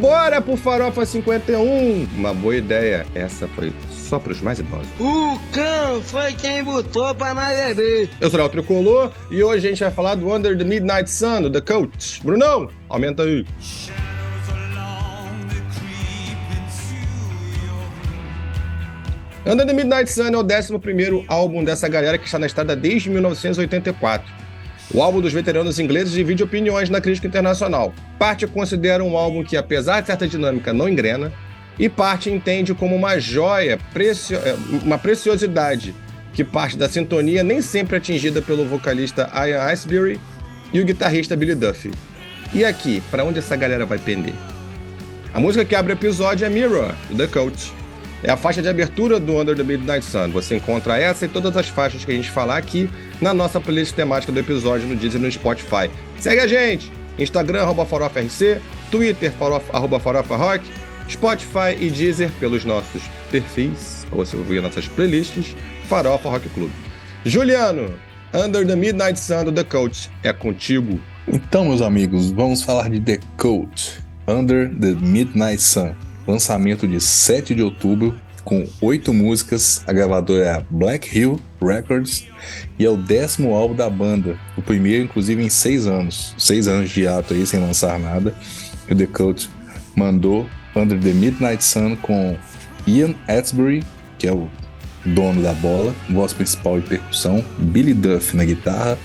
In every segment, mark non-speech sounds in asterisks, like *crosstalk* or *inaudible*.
Bora pro Farofa 51! Uma boa ideia. Essa foi só pros mais idosos. O cão foi quem botou pra nós beber. Eu sou o Tricolor e hoje a gente vai falar do Under the Midnight Sun, do The Coach. Brunão, aumenta aí. Under the Midnight Sun é o 11 álbum dessa galera que está na estrada desde 1984. O álbum dos veteranos ingleses divide opiniões na crítica internacional. Parte considera um álbum que, apesar de certa dinâmica, não engrena, e parte entende como uma joia. É, uma preciosidade, que parte da sintonia nem sempre atingida pelo vocalista Ian Iceberry e o guitarrista Billy Duffy. E aqui, para onde essa galera vai pender? A música que abre o episódio é Mirror, do The Coach. É a faixa de abertura do Under the Midnight Sun. Você encontra essa e todas as faixas que a gente falar aqui na nossa playlist temática do episódio no Deezer e no Spotify. Segue a gente! Instagram, arroba FarofaRC, Twitter, farofa, arroba Farofa Rock, Spotify e Deezer pelos nossos perfis, ou você ouvir nossas playlists, Farofa Rock Club. Juliano, Under the Midnight Sun do The Coach, é contigo. Então, meus amigos, vamos falar de The Coach, Under the Midnight Sun lançamento de 7 de outubro, com oito músicas. A gravadora é a Black Hill Records e é o décimo álbum da banda, o primeiro, inclusive, em seis anos. Seis anos de ato aí sem lançar nada. O The Cult mandou Under the Midnight Sun com Ian Atsbury, que é o dono da bola, voz principal e percussão, Billy Duff na guitarra,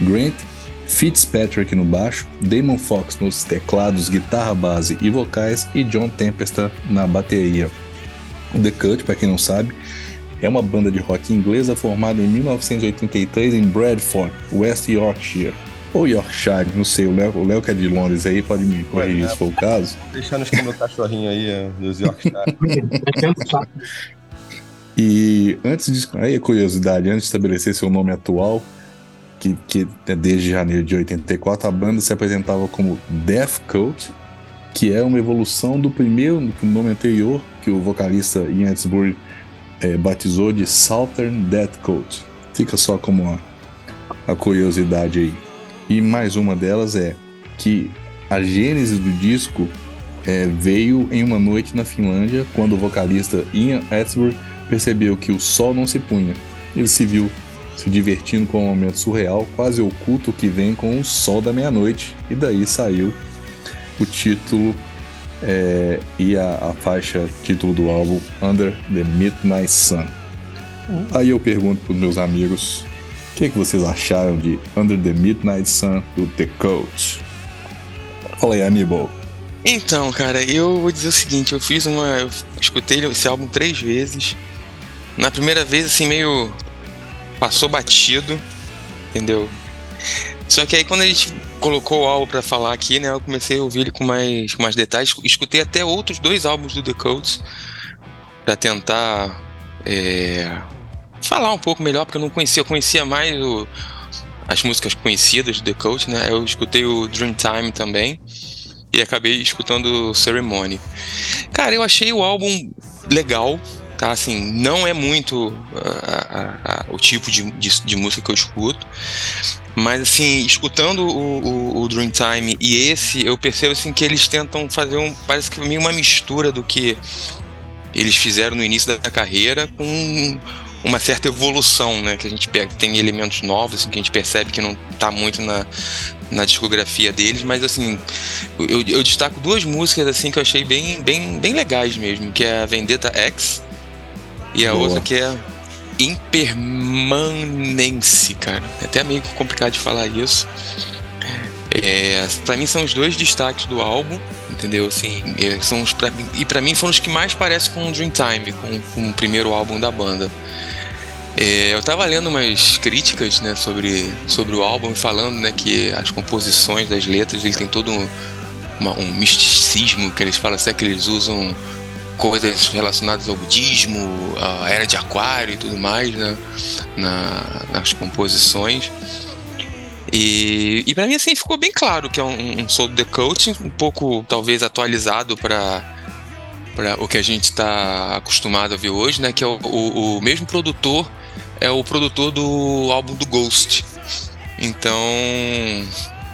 Grant Fitzpatrick no baixo, Damon Fox nos teclados, guitarra base e vocais e John Tempesta na bateria. The Cut, para quem não sabe, é uma banda de rock inglesa formada em 1983 em Bradford, West Yorkshire. Ou Yorkshire, não sei, o Léo, o Léo que é de Londres aí pode me corrigir se for o caso. Deixando com meu cachorrinho aí é, dos Yorkshire. *laughs* e antes de. Aí, curiosidade, antes de estabelecer seu nome atual, que, que é desde janeiro de 84 a banda se apresentava como Death Cult, que é uma evolução do primeiro nome anterior que o vocalista Ian Edsbury é, batizou de Southern Death Cult. Fica só como uma, a curiosidade aí. E mais uma delas é que a gênese do disco é, veio em uma noite na Finlândia, quando o vocalista Ian Edsbury percebeu que o sol não se punha. Ele se viu se divertindo com um momento surreal, quase oculto que vem com o sol da meia-noite. E daí saiu o título é, e a, a, faixa título do álbum Under the Midnight Sun. Uhum. Aí eu pergunto para os meus amigos o que, que vocês acharam de Under the Midnight Sun do The Coach. Fala aí, Aníbal. Então, cara, eu vou dizer o seguinte, eu fiz uma. Eu escutei esse álbum três vezes. Na primeira vez, assim, meio passou batido, entendeu? Só que aí quando a gente colocou o álbum para falar aqui, né, eu comecei a ouvir ele com mais, com mais detalhes. Escutei até outros dois álbuns do The Codes para tentar é, falar um pouco melhor, porque eu não conhecia, eu conhecia mais o, as músicas conhecidas do The Codes, né? Eu escutei o Dreamtime também e acabei escutando o Ceremony. Cara, eu achei o álbum legal, tá? Assim, não é muito uh, uh, uh, o tipo de, de, de, música que eu escuto, mas assim, escutando o, o, o, Dreamtime e esse, eu percebo assim que eles tentam fazer um, parece que meio uma mistura do que eles fizeram no início da carreira com uma certa evolução, né? Que a gente pega, tem elementos novos assim, que a gente percebe que não está muito na, na discografia deles, mas assim, eu, eu, destaco duas músicas assim que eu achei bem, bem, bem legais mesmo, que é a Vendetta X e a Boa. outra que é impermanência, cara. É até meio complicado de falar isso. É, para mim são os dois destaques do álbum, entendeu? Assim, é, são os pra, e para mim foram os que mais parecem com o Dreamtime, com, com o primeiro álbum da banda. É, eu tava lendo umas críticas, né, sobre, sobre o álbum, falando, né, que as composições das letras, ele tem todo um, uma, um misticismo que eles falam assim, é que eles usam coisas relacionadas ao budismo, a era de aquário e tudo mais né, na, nas composições. E, e para mim assim ficou bem claro que é um, um Soul The Coaching, um pouco talvez atualizado para para o que a gente está acostumado a ver hoje, né? Que é o, o, o, mesmo produtor é o produtor do álbum do Ghost. Então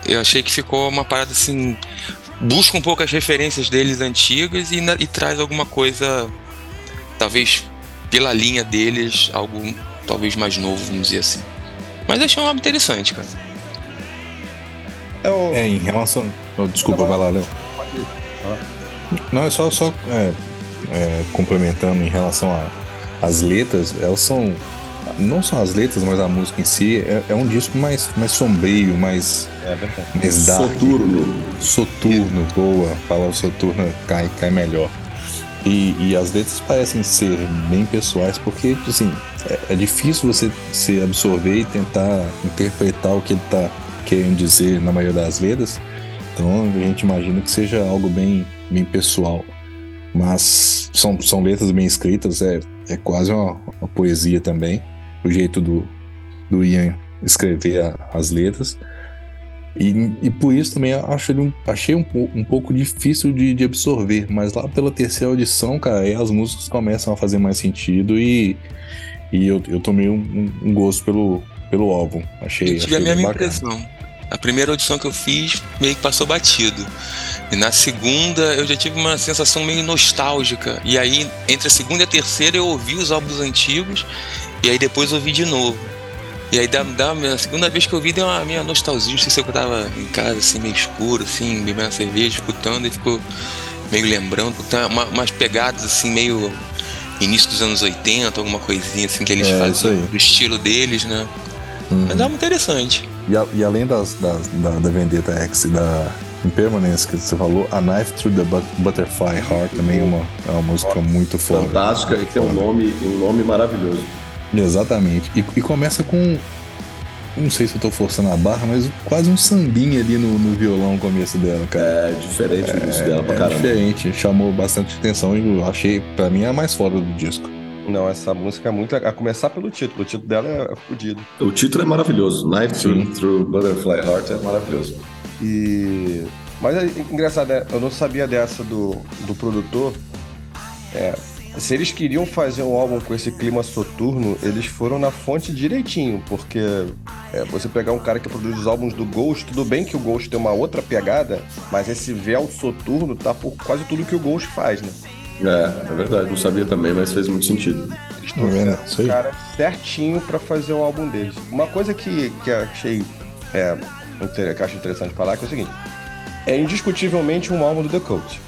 eu achei que ficou uma parada assim busca um pouco as referências deles antigas e, e traz alguma coisa, talvez pela linha deles, algo talvez mais novo, vamos dizer assim. Mas achei um álbum interessante, cara. É, é em relação. Oh, desculpa, vai lá, Léo. Não, é só, só é, é, complementando em relação às letras, elas são. Não só as letras, mas a música em si é, é um disco mais, mais sombrio, mais. É mais dark. Soturno. Soturno, boa. Falar o soturno cai, cai melhor. E, e as letras parecem ser bem pessoais, porque, assim, é, é difícil você se absorver e tentar interpretar o que ele está querendo dizer na maioria das letras. Então a gente imagina que seja algo bem, bem pessoal. Mas são, são letras bem escritas, é, é quase uma, uma poesia também. O jeito do, do Ian escrever a, as letras. E, e por isso também acho ele um, achei um, um pouco difícil de, de, absorver, mas lá pela terceira audição, cara, aí as músicas começam a fazer mais sentido e, e eu, eu tomei um, um gosto pelo, pelo álbum. Achei, eu tive achei a mesma impressão. A primeira audição que eu fiz meio que passou batido. E na segunda eu já tive uma sensação meio nostálgica. E aí, entre a segunda e a terceira, eu ouvi os álbuns antigos e aí depois ouvi de novo. E aí, da, da a segunda vez que eu vi, deu uma minha nostalgia. Não sei se eu tava em casa, assim, meio escuro, assim, bebendo cerveja, escutando, e ficou meio lembrando. Uma, umas pegadas, assim, meio início dos anos 80, alguma coisinha, assim, que eles é, fazem do estilo deles, né? Uhum. Mas é muito interessante. E, a, e além das, das, da, da Vendetta X e da Impermanence que você falou, A Knife Through the Butterfly Heart também é uma, é uma música muito foda. Fantástica e tem um nome, um nome maravilhoso. Exatamente. E, e, começa com. Não sei se eu tô forçando a barra, mas quase um sambinha ali no, no violão no começo dela, cara. É diferente o início é, dela pra é caramba. diferente, chamou bastante atenção e eu achei, pra mim, a mais foda do disco. Não, essa música é muito. A começar pelo título. O título dela é fodido. O título é maravilhoso. Knife Through, Through Butterfly Heart é maravilhoso. E. Mas é engraçado, né? eu não sabia dessa do, do produtor. É, se eles queriam fazer um álbum com esse clima soturno, eles foram na fonte direitinho, porque é, você pegar um cara que produz os álbuns do Ghost, tudo bem que o Ghost tem uma outra pegada, mas esse véu soturno tá por quase tudo que o Ghost faz, né? É, é verdade, não sabia também, mas fez muito sentido. Eles trouxeram o cara certinho para fazer o álbum deles. Uma coisa que, que achei é, que acho interessante falar é, que é o seguinte: é indiscutivelmente um álbum do The Cult.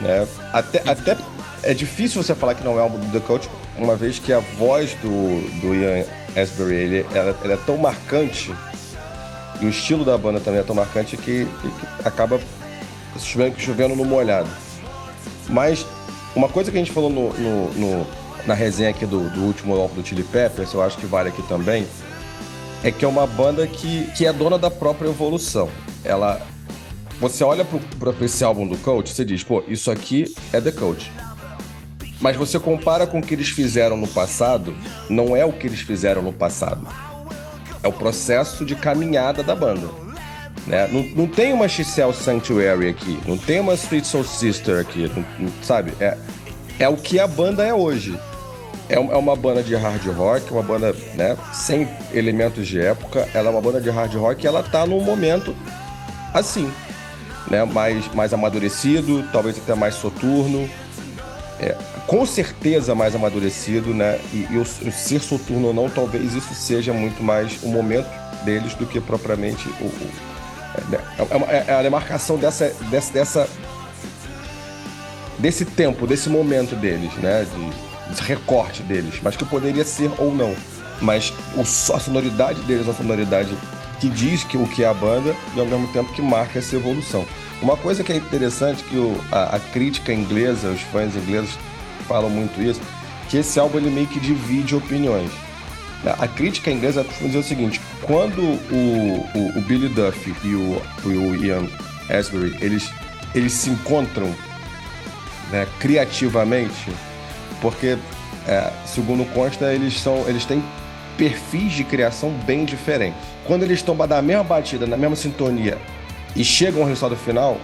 Né? Até, até é difícil você falar que não é um álbum do The Cult, uma vez que a voz do, do Ian Asbury ele, ela, ela é tão marcante e o estilo da banda também é tão marcante que, que acaba chovendo, no molhado. Mas uma coisa que a gente falou no, no, no, na resenha aqui do, do último álbum do Chili Peppers, eu acho que vale aqui também, é que é uma banda que, que é dona da própria evolução. Ela. Você olha para esse álbum do Coach, você diz, pô, isso aqui é The Coach. Mas você compara com o que eles fizeram no passado, não é o que eles fizeram no passado. É o processo de caminhada da banda. Né? Não, não tem uma Xcel Sanctuary aqui, não tem uma Sweet Soul Sister aqui, não, não, sabe? É, é o que a banda é hoje. É, é uma banda de hard rock, uma banda né, sem elementos de época. Ela é uma banda de hard rock e ela tá num momento assim, né? Mais, mais amadurecido, talvez até mais soturno. É, com certeza mais amadurecido, né? E, e o, o, ser soturno ou não, talvez isso seja muito mais o momento deles do que propriamente o, o é, é, é, é, a demarcação dessa, dessa, dessa, desse tempo, desse momento deles, né? De, de recorte deles, mas que poderia ser ou não. Mas o, a sonoridade deles é uma sonoridade que diz que o que é a banda e ao mesmo tempo que marca essa evolução. Uma coisa que é interessante que o, a, a, crítica inglesa, os fãs ingleses falam muito isso, que esse álbum ele meio que divide opiniões. A crítica inglesa costuma dizer o seguinte: quando o, o, o Billy Duff e o, o Ian Asbury eles, eles se encontram né, criativamente, porque, é, segundo consta, eles, são, eles têm perfis de criação bem diferentes. Quando eles estão da mesma batida, na mesma sintonia e chegam ao resultado final,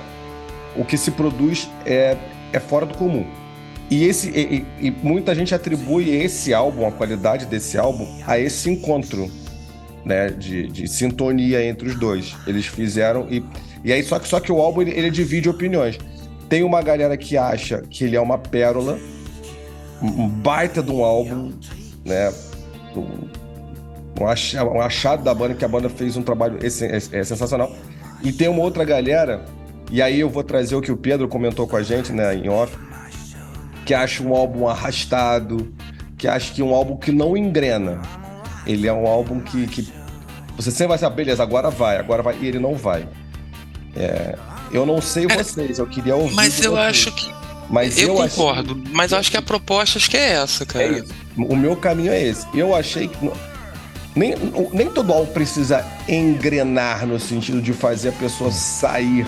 o que se produz é, é fora do comum. E, esse, e, e, muita gente atribui esse álbum, a qualidade desse álbum, a esse encontro. né, de, de sintonia entre os dois. Eles fizeram e, e aí só que só que o álbum ele, ele divide opiniões. Tem uma galera que acha que ele é uma pérola, um baita de um álbum, né? Um, acha- achado da banda, que a banda fez um trabalho é, é sensacional. E tem uma outra galera, e aí eu vou trazer o que o Pedro comentou com a gente, né, em off, que acha um álbum arrastado, que acha que é um álbum que não engrena. Ele é um álbum que, que você sempre vai saber, beleza, agora vai, agora vai, e ele não vai. É, eu não sei vocês, eu queria ouvir. Mas eu vocês. acho que. Mas eu, achei- concordo. Mas eu acho que a proposta acho que é essa, cara. É. O meu caminho é esse. Eu achei que. Nem, nem todo álbum precisa engrenar no sentido de fazer a pessoa sair,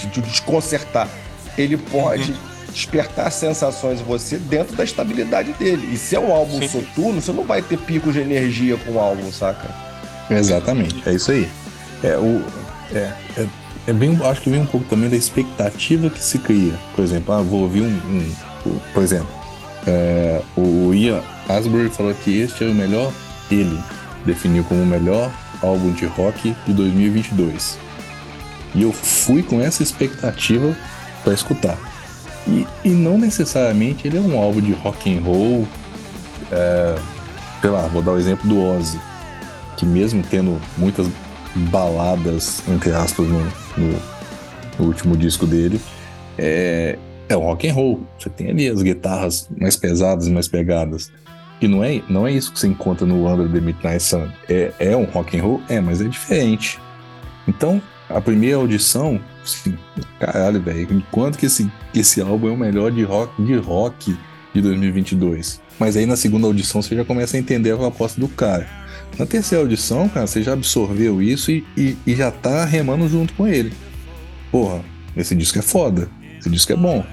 de, de desconcertar. Ele pode despertar sensações em você dentro da estabilidade dele. E se é um álbum Sim. soturno, você não vai ter picos de energia com o álbum, saca? Exatamente, é isso aí. É, o, é, é, é bem, acho que vem um pouco também da expectativa que se cria. Por exemplo, ah, vou ouvir um. um- o- por exemplo, é, o Ian Asbury falou que este é o melhor, ele definiu como o melhor álbum de rock de 2022. E eu fui com essa expectativa para escutar. E, e não necessariamente ele é um álbum de rock and roll. É, sei lá, vou dar o exemplo do Ozzy que mesmo tendo muitas baladas, entre aspas, no, no- no último disco dele, é, é um rock and roll. Você tem ali as guitarras mais pesadas, mais pegadas. E não é, não é isso que você encontra no Under the Midnight Sun. É, é um rock and roll? É, mas é diferente. Então, a primeira audição, assim, caralho, velho, quanto que esse, esse álbum é o melhor de rock, de rock de 2022? Mas aí na segunda audição você já começa a entender a proposta do cara. Na terceira audição, cara, você já absorveu isso e, e, e já tá remando junto com ele. Porra, esse disco é foda. Esse disco é bom.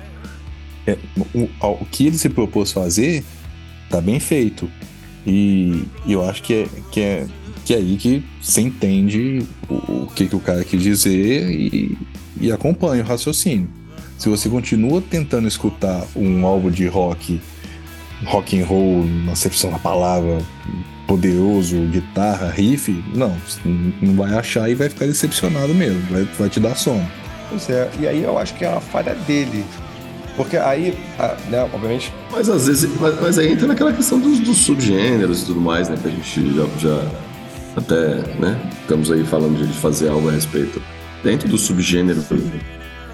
É, o, o que ele se propôs fazer tá bem feito. E, e eu acho que é, que, é, que é aí que você entende o, o que, que o cara quis dizer e, e acompanha o raciocínio. Se você continua tentando escutar um álbum de rock, rock and roll, na acepção da palavra, poderoso, guitarra, riff, não, você não vai achar e vai ficar decepcionado mesmo, vai, vai te dar sono. Pois é, e aí eu acho que é uma falha dele. Porque aí, né, obviamente, Mas às vezes, mas, mas aí entra naquela questão dos, dos subgêneros e tudo mais, né? Que a gente já, já até, né? Estamos aí falando de fazer algo a respeito. Dentro do subgênero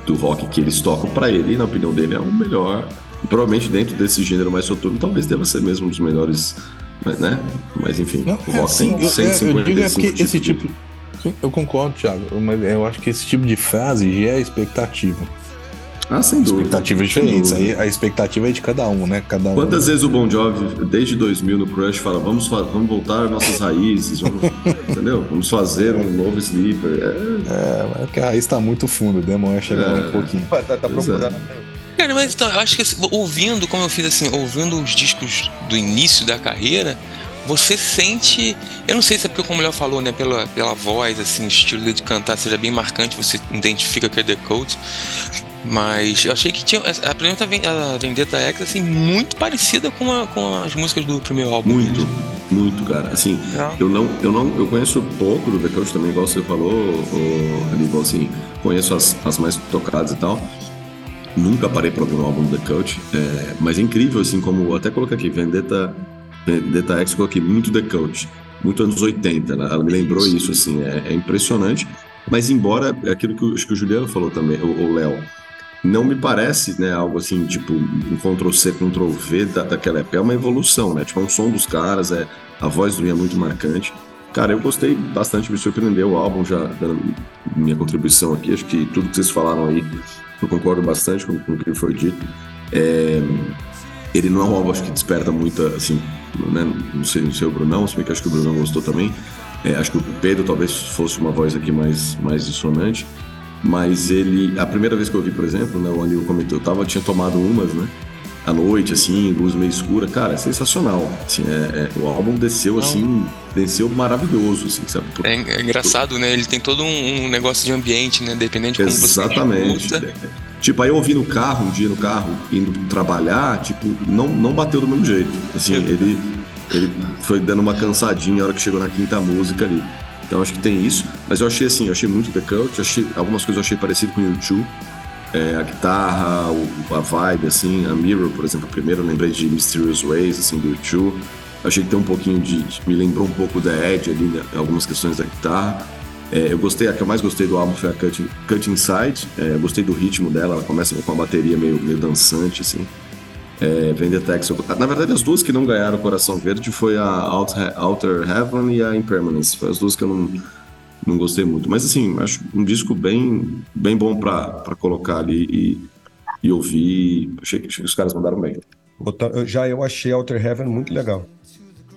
do rock que eles tocam, pra ele, na opinião dele, é o melhor. Provavelmente dentro desse gênero mais soturno, talvez deva ser mesmo um dos melhores, né? Mas enfim, Não, o é rock assim, tem eu, é, eu 155 digo é porque esse de- tipo. Sim, eu concordo, Thiago, mas eu acho que esse tipo de frase já é expectativa. Ah, sem dúvida. Expectativas diferentes. Aí a expectativa é de cada um, né? Cada um. Quantas vezes o Bon Jovi, desde 2000 no Crush, fala vamos, vamos voltar às nossas raízes, vamos, *laughs* entendeu? Vamos fazer um novo Sleeper. É, É, mas é que a raiz tá muito fundo, demora chegar É. um pouquinho. tá, tá Pois é. procurando. Cara, mas então, eu acho que assim, ouvindo, como eu fiz assim, ouvindo os discos do início da carreira, você sente. Eu não sei se é porque, como o Léo falou, né, pela, pela voz, assim, o estilo dele de cantar seja bem marcante, você identifica que é The Code. Mas eu achei que tinha. A primeira a Vendetta X, assim, muito parecida com, a- com as músicas do primeiro álbum. muito, muito, cara. Assim, Não. eu não, eu não, eu conheço pouco do The Coach também, igual você falou, o, Aníbal, assim, conheço as, as mais tocadas e tal. Nunca parei pra ouvir um álbum do The Coach, é, mas é incrível, assim, como até coloquei aqui, Vendetta, Vendetta X, coloquei muito The Coach, muito anos 80, né? Ela me lembrou isso, assim, é, é impressionante. Mas embora, é aquilo que, o- acho que o Juliano falou também, o o Léo, não me parece, né, algo assim, tipo, um Ctrl-C, Ctrl-V da, daquela época. É uma evolução, né? Tipo, é um som dos caras, é, a voz do Ian é muito marcante. Cara, eu gostei bastante, me surpreendeu o álbum, já dando minha contribuição aqui. Acho que tudo que vocês falaram aí, eu concordo bastante com, com o que foi dito. É, ele não é um álbum, acho que desperta muita, assim, né? Não sei, não sei o Brunão, se bem que acho que o Brunão gostou também. É, acho que o Pedro talvez fosse uma voz aqui mais, mais dissonante. Mas ele, a primeira vez que eu vi, por exemplo, né, o Anil comentou, eu tava, tinha tomado umas, né? À noite, assim, luz meio escura, cara, é sensacional. Assim, é, é- o álbum desceu, assim, desceu maravilhoso, assim, sabe? É, en- é engraçado, né? Ele tem todo um, um negócio de ambiente, né? Dependendo de como Exatamente. você escuta. Tipo, aí eu ouvi no carro, um dia no carro, indo trabalhar, tipo, não, não bateu do mesmo jeito. Assim, ele, ele foi dando uma cansadinha na hora que chegou na quinta música ali. Então acho que tem isso. Mas eu achei assim, eu achei muito The Cult, achei, algumas coisas eu achei parecido com o YouTube. É, a guitarra, o, a vibe, assim, a Mirror, por exemplo, primeiro eu lembrei de Mysterious Ways, assim, do YouTube. Achei que tem um pouquinho de. Me lembrou um pouco da Edge ali, né, algumas questões da guitarra. É, eu gostei, a que eu mais gostei do álbum foi a Cut, Cut Inside. É, eu gostei do ritmo dela, ela começa com uma bateria meio, meio dançante, assim. É, Vendetex. Na verdade, as duas que não ganharam o Coração Verde foi a Outer, Heaven e a Impermanence. Foi as duas que eu não, não gostei muito. Mas, assim, acho um disco bem, bem bom para colocar ali e, e ouvir. Achei, achei que os caras mandaram bem. Já eu achei Outer Heaven muito legal.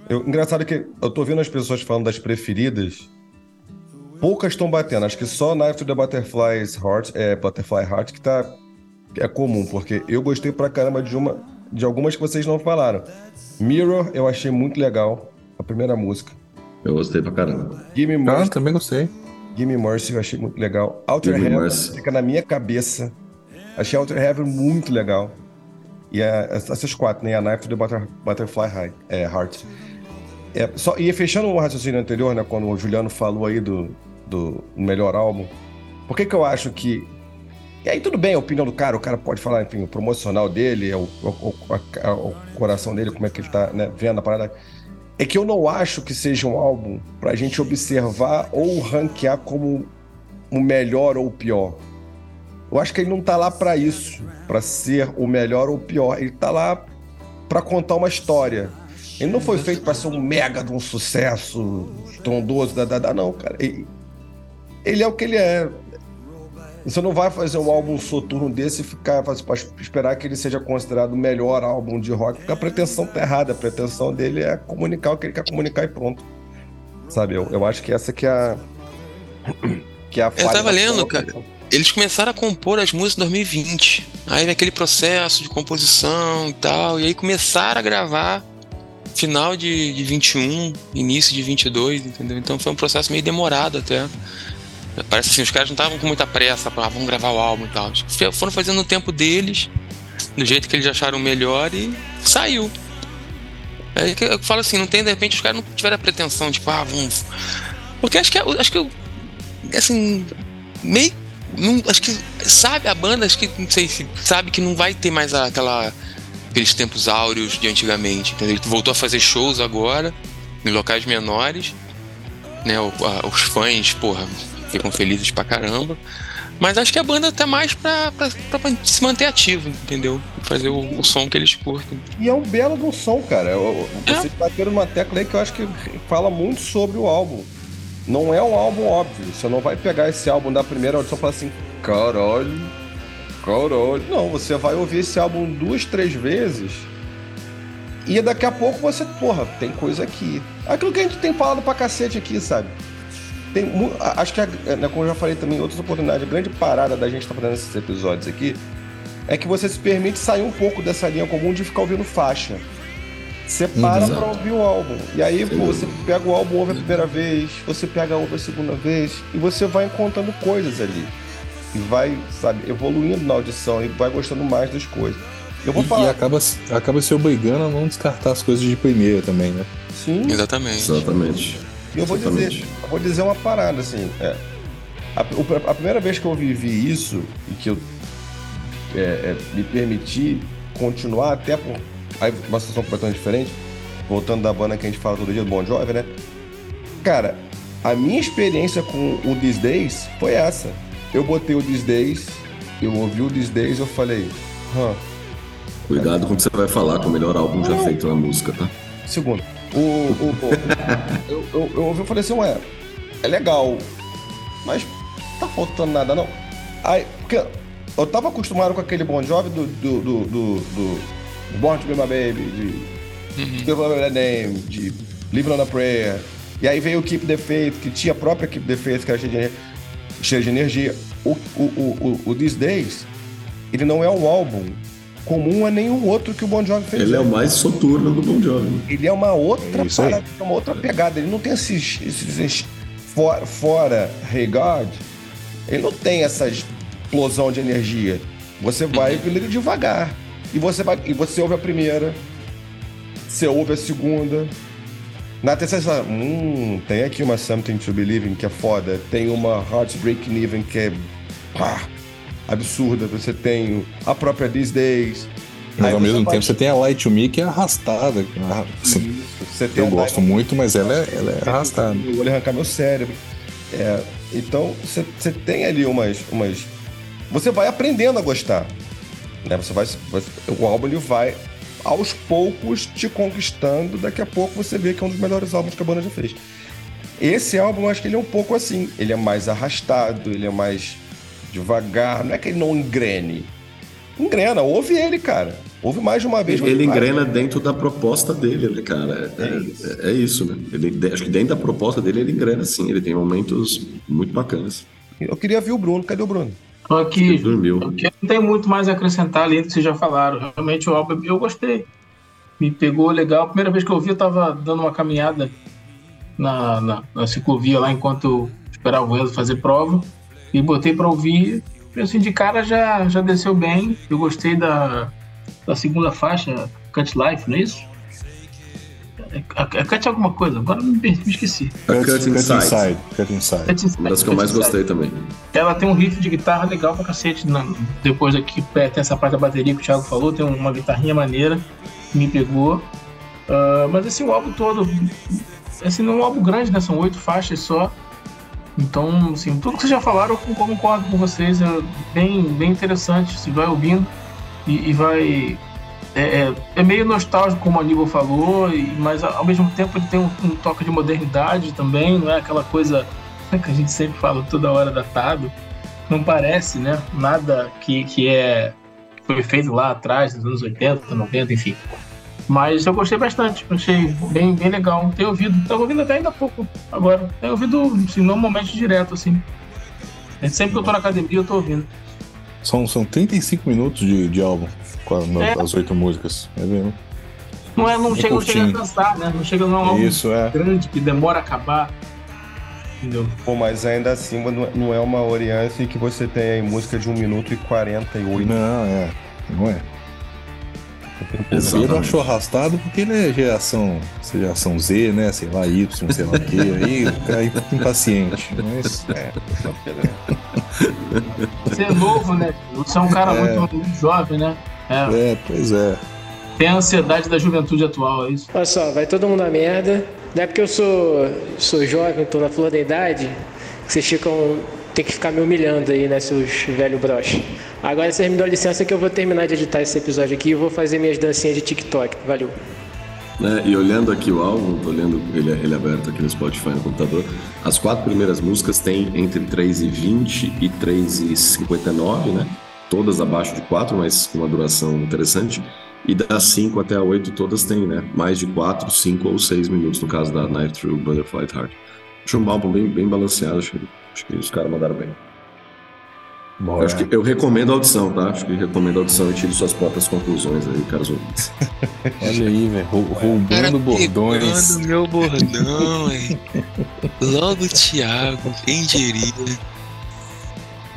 Eu, engraçado que eu tô vendo as pessoas falando das preferidas. Poucas estão batendo. Acho que só Knife to the Butterfly's Heart, é, Butterfly Heart, que tá é comum, porque eu gostei pra caramba de uma de algumas que vocês não falaram. Mirror, eu achei muito legal, a primeira música. Eu gostei pra caramba. Gimme ah, Mercy. Ah, também gostei. Gimme Mercy, eu achei muito legal. Outer Gimme Heaven Mercy. fica na minha cabeça. Achei Outer Heaven muito legal. E a, essas quatro, né? A Knife do Butter, Butterfly High, é, Heart. É, só, e fechando o raciocínio anterior, né? Quando o Juliano falou aí do, do melhor álbum. Por que que eu acho que e aí tudo bem a opinião do cara, o cara pode falar, enfim, o promocional dele, o, o, a, o coração dele, como é que ele tá né, vendo a parada. É que eu não acho que seja um álbum pra gente observar ou ranquear como o melhor ou o pior. Eu acho que ele não tá lá para isso, para ser o melhor ou o pior. Ele tá lá para contar uma história. Ele não foi feito para ser um mega de um sucesso estrondoso, da, da, da, não, cara. Ele, ele é o que ele é. Você não vai fazer um álbum soturno desse e ficar esperar que ele seja considerado o melhor álbum de rock, porque a pretensão tá errada. A pretensão dele é comunicar o que ele quer comunicar e pronto. Sabe? Eu, eu acho que essa que é a. *clears throat* Que é a eu tava lendo, cara. Eles começaram a compor as músicas em 2020. Aí aquele processo de composição e tal. E aí começaram a gravar final de, de 21, início de 22, entendeu? Então foi um processo meio demorado até. Parece assim, os caras não estavam com muita pressa, para ah, vamos gravar o álbum e tal. Foram fazendo o tempo deles, do jeito que eles acharam melhor e saiu. É que eu falo assim, não tem, de repente, os caras não tiveram a pretensão, tipo, ah, vamos. Porque acho que, acho que eu, assim, meio. Não, acho que sabe a banda, acho que não sei se sabe que não vai ter mais aquela aqueles tempos áureos de antigamente, entendeu? Ele voltou a fazer shows agora em locais menores, né? Os fãs, porra, ficam felizes pra caramba. Mas acho que a banda tá mais pra, pra, pra se manter ativo, entendeu? Fazer o, o, som que eles curtem. E é um belo do som, cara. Você é. bateu numa tecla aí que eu acho que fala muito sobre o álbum. Não é um álbum óbvio. Você não vai pegar esse álbum da primeira audição e falar assim, caralho, caralho. Não, você vai ouvir esse álbum duas, três vezes. E daqui a pouco você, porra, tem coisa aqui. Aquilo que a gente tem falado pra cacete aqui, sabe? Tem acho que, né, como eu já falei também em outras oportunidades, a grande parada da gente estar tá fazendo esses episódios aqui é que você se permite sair um pouco dessa linha comum de ficar ouvindo faixa. Você para Exato. pra ouvir o álbum. E aí, pô, você pega o álbum, ouve a primeira vez, você pega ouve a segunda vez, e você vai encontrando coisas ali. E vai, sabe, evoluindo na audição e vai gostando mais das coisas. Eu vou e, falar. E acaba, acaba se obrigando a não descartar as coisas de primeira também, né? Sim. Exatamente. Exatamente. E eu vou dizer, eu vou dizer uma parada, assim. É, a, a, primeira vez que eu vivi isso e que eu é, é, me permiti continuar até por aí, uma situação completamente diferente, voltando da banda que a gente fala todo dia do Bon Jovi, né? Cara, a minha experiência com o These Days foi essa. Eu botei o These Days, eu ouvi o These Days, eu falei, hã. Cuidado com o que você vai falar, com o melhor álbum já feito na música, tá? Segundo. O, o, o *laughs* eu, eu, eu ouvi e falei assim, ué, é legal, mas tá faltando nada não. Aí, porque eu tava acostumado com aquele Bon Jovi do, do, do, do, do Born to Be My Baby, de uhum. Still Love Name, de Living on a Prayer. E aí veio o Keep the Faith, que tinha a própria Keep the Faith, que era cheia de, cheia de energia. O, o, o, o, o These Days, ele não é um álbum comum a nenhum outro que o Bon Jovi fez. Ele é o mais soturno do Bon Jovi. Ele é uma outra parada, uma outra pegada. Ele não tem esses, esses for, fora God, ele não tem essa explosão de energia. Você vai uhum. devagar. E você vai, e você ouve a primeira, você ouve a segunda, Na terceira, você fala, hum, tem aqui uma Something to Believe in que é foda. Tem uma Heartbreak Even que é pá, absurda. Você tem a própria These Days. Mas ao você mesmo pode- tempo você tem a Light to Me que é arrastada. Assim, Você eu gosto muito, mas ela é, ela é arrastada. O olho arrancar meu cérebro. É, então, você, você tem ali umas, umas. Você vai aprendendo a gostar. Né? Você vai, vai- o álbum ele vai, aos poucos, te conquistando. Daqui a pouco você vê que é um dos melhores álbuns que a banda já fez. Esse álbum, eu acho que ele é um pouco assim. Ele é mais arrastado, ele é mais devagar. Não é que ele não engrene. Engrena, ouve ele, cara. Ouve mais de uma vez. Ele vai. engrena dentro da proposta dele, né, cara? É, é- é isso, né? Ele, acho que dentro da proposta dele ele engrena sim. Ele tem momentos muito bacanas. Eu queria ver o Bruno. Cadê o Bruno? Aqui. Ele dormiu. Aqui eu não tenho muito mais a acrescentar além do que vocês já falaram. Realmente o álbum eu gostei. Me pegou legal. A primeira vez que eu ouvi, eu tava dando uma caminhada na, na, na ciclovia lá enquanto eu esperava o Enzo fazer prova. E botei pra ouvir. Assim, de cara já, já desceu bem. Eu gostei da, da segunda faixa, Cut Life, não é isso? É, é, é Cut alguma coisa, agora me, me esqueci. A Cut, Cut cut Inside. inside. Cut inside. Cut Inside, Uma das que eu Cut mais Inside. gostei também. Ela tem um riff de guitarra legal pra cacete. na- depois aqui é, tem essa parte da bateria que o Thiago falou, tem uma guitarrinha maneira que me pegou. Ah, mas assim, o álbum todo. Assim, não é um álbum grande, né? São oito faixas só. Então, assim, tudo que vocês já falaram, eu concordo com vocês. É bem, bem interessante. Você vai ouvindo e, e vai. É, é- é meio nostálgico, como o Aníbal falou, e- mas ao mesmo tempo ele tem um, um toque de modernidade também, não é aquela coisa *laughs* que a gente sempre fala toda hora datado. Não parece, né? Nada que, que é foi feito lá atrás, nos anos 80, 90, enfim. Mas eu gostei bastante, achei bem, bem legal. Tenho ouvido, estava ouvindo até ainda há pouco agora. Tenho ouvido, assim, normalmente direto, assim. Sempre que eu tô na academia, eu tô ouvindo. São, são 35 minutos de, de álbum com a- É. as oito músicas. É mesmo? Não, é, não, É chega, não chega a cansar, né? Não chega não é um álbum Isso, é. grande que demora a acabar. Entendeu? Pô, mas ainda assim não é- não é uma Oriance que você tem aí música de 1 minuto e 48. Não, é. Não é. Ele Exatamente. achou arrastado porque ele é geração, geração Z, né? Sei lá, Y, sei lá o quê. Aí o cara fica impaciente. Mas é. Você é novo, né? Você é um cara É. muito, muito jovem, né? É, É, pois é. tem a ansiedade da juventude atual, é isso. Olha só, vai todo mundo a merda. Não é porque eu sou, sou jovem, tô na flor da idade, que vocês ficam. Tem que ficar me humilhando aí, né, seus velho broche. Agora vocês me dão licença que eu vou terminar de editar esse episódio aqui e vou fazer minhas dancinhas de TikTok. Valeu. né? E olhando aqui o álbum, tô olhando ele, ele aberto aqui no Spotify no computador, as quatro primeiras músicas têm entre 3 e 20 e 3 e 59, né? Todas abaixo de 4, mas com uma duração interessante. E das 5 até a 8, todas têm, né? Mais de 4, 5 ou 6 minutos, no caso da Night Through Butterfly Heart. Acho um álbum bem, bem balanceado, acho acho que os caras mandaram bem. Bom, Eu, acho que, eu recomendo a audição, tá? Acho que recomendo a audição e tire suas próprias conclusões aí, caras ouvintes. *laughs* Olha aí, velho. Cara, Roubando bordões. pegando meu bordão, hein? Logo Thiago, quem diria?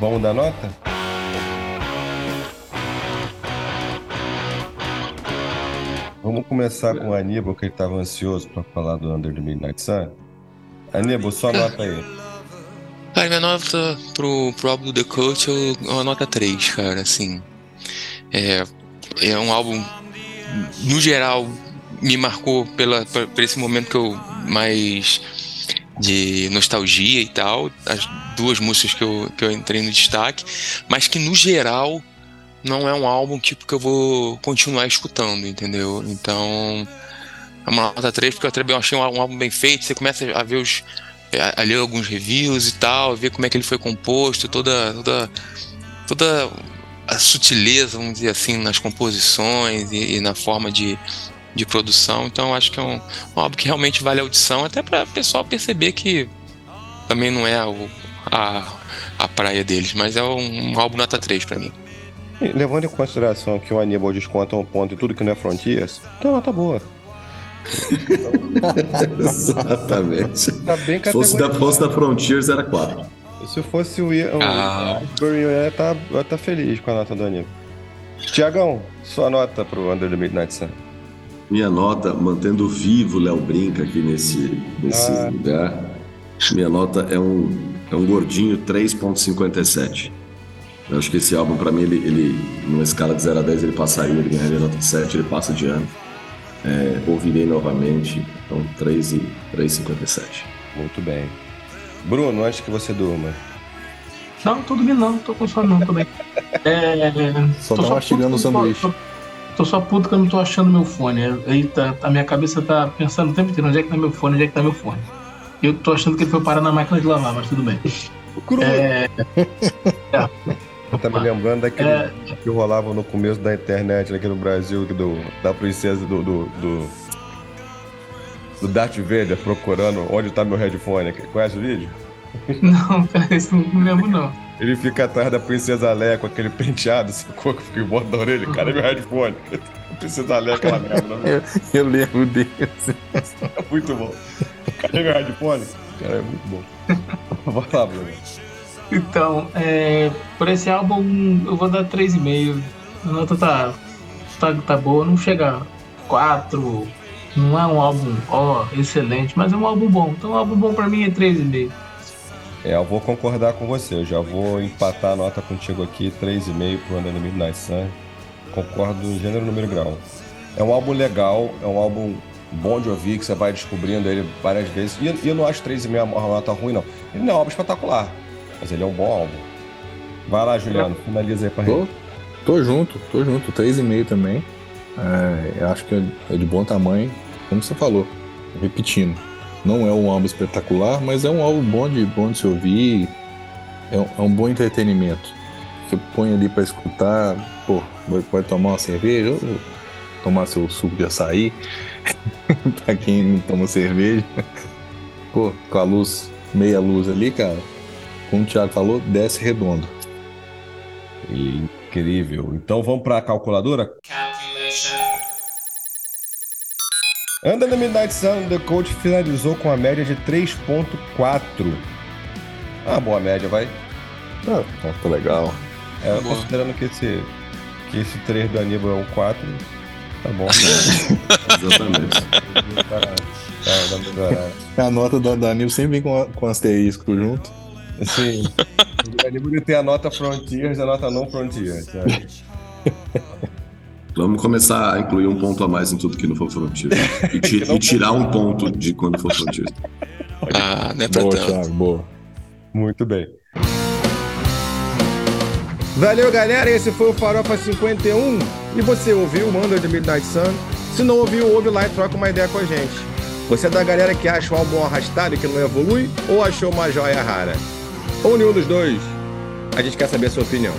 Vamos dar nota? Vamos começar com o Aníbal, que ele estava ansioso para falar do Under the Midnight Sun. Aníbal, só nota aí. Cara, minha nota pro, pro álbum do The eu- é uma nota 3, cara, assim. É, é um álbum, no geral, me marcou pela, por, esse momento que eu mais de nostalgia e tal, as duas músicas que eu, que eu entrei no destaque, mas que no geral não é um álbum tipo que eu vou continuar escutando, entendeu? Então, é uma nota 3 porque eu também achei um álbum bem feito, você começa a ver os a- ler alguns reviews e tal, ver como é que ele foi composto, toda toda toda a sutileza, vamos dizer assim, nas composições e, e na forma de, de produção. Então acho que é um, um álbum que realmente vale a audição, até para o pessoal perceber que também não é o- a, a praia deles, mas é um, um álbum nota 3 para mim. Levando em consideração que o Aníbal desconta um ponto e tudo que não é Frontiers, então nota boa. *laughs* Exatamente. Tá bem Se fosse da, fosse da Frontiers, era 4. Se fosse o Ian, o Ah. Asbury, eu ia tá, tá feliz com a nota do Aníbal. Tiagão, sua nota pro Under the Midnight Sun. minha nota, mantendo vivo o Léo Brinca aqui nesse, nesse Ah. lugar, minha nota é um, é um gordinho 3.57. Eu acho que esse álbum, pra mim, ele, ele, numa escala de 0 a 10, ele passaria, ele ganharia nota 7, ele passa de ano. É, ouvirei novamente, então 3 e 3,57. Muito bem. Bruno, antes que você durma. Não, tô dormindo não, tô com sono não, tô bem. *laughs* É, Só tô tá mastigando o sanduíche. Tô, tô só puto que eu não tô achando meu fone. Aí tá, a minha cabeça tá pensando o tempo inteiro, onde é que tá meu fone, onde é que tá meu fone. Eu tô achando que ele foi parar na máquina de lavar, mas tudo bem. Cru. É, *laughs* Tá me lembrando daquele É. que rolava no começo da internet aqui no Brasil, do, da princesa do, do, do, do Darth Vader procurando onde tá meu headphone. Conhece o vídeo? não, *laughs* cara, isso não me lembro não. Ele fica atrás da princesa Leia com aquele penteado, sacou? Que fica em volta da orelha. Cadê meu headphone? A *laughs* princesa Leia, aquela merda, né? Eu lembro desse. *laughs* É muito bom. Cadê meu headphone? Cara, é muito bom. Vai lá, Bruno. Então, é, por esse álbum eu vou dar 3,5. A nota tá, tá, tá boa, não chega a 4. Não é um álbum, ó, excelente, mas é um álbum bom. Então, um álbum bom pra mim é 3,5. É, eu vou concordar com você. Eu já vou empatar a nota contigo aqui, 3,5 pro Under the Midnight Sun. Concordo em gênero, número e grau. É um álbum legal, é um álbum bom de ouvir, que você vai descobrindo ele várias vezes. E eu não acho 3,5 uma nota ruim, não. Ele não é um álbum espetacular, mas ele é um bom álbum. Vai lá, Juliano, finaliza aí pra Tô, gente. tô junto, tô junto. 3,5 também. É, acho que é de bom tamanho, como você falou. Repetindo. Não é um álbum espetacular, mas é um álbum bom de, bom de se ouvir. É um, é um bom entretenimento. Você põe ali pra escutar, pô, vai- pode tomar uma cerveja ou tomar seu suco de açaí. *laughs* pra quem não toma cerveja. Pô, com a luz, meia luz ali, cara. Como o Thiago falou, desce redondo. Incrível. Então vamos pra calculadora? Under the Midnight Sun, The Coach finalizou com a média de 3.4. Ah, boa média, vai. Ah, tá legal. É, Boa. considerando que esse, que esse 3 do Aníbal é um 4, tá bom. *laughs* Exatamente. tá, tá, melhorar. A nota do Danilo sempre vem com, com asterisco junto. Sim. Ele tem a nota Frontiers e a nota não Frontiers. sabe? Vamos começar a incluir um ponto a mais em tudo que não for Frontier. E, ti- *laughs* e tirar um ponto de quando for Frontier. Ah, não é pra Boa, tanto. Thiago, boa. Muito bem. Valeu, galera. Esse foi o Farofa 51. E você ouviu o Under the Midnight Sun? Se não ouviu, ouve lá e troca uma ideia com a gente. Você é da galera que acha o álbum arrastado e que não evolui? Ou achou uma joia rara? Ou nenhum dos dois? A gente quer saber a sua opinião.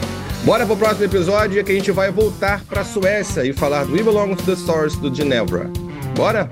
Bora pro próximo episódio que a gente vai voltar pra Suécia e falar do We Belong to the Stars do Ginevra. Bora?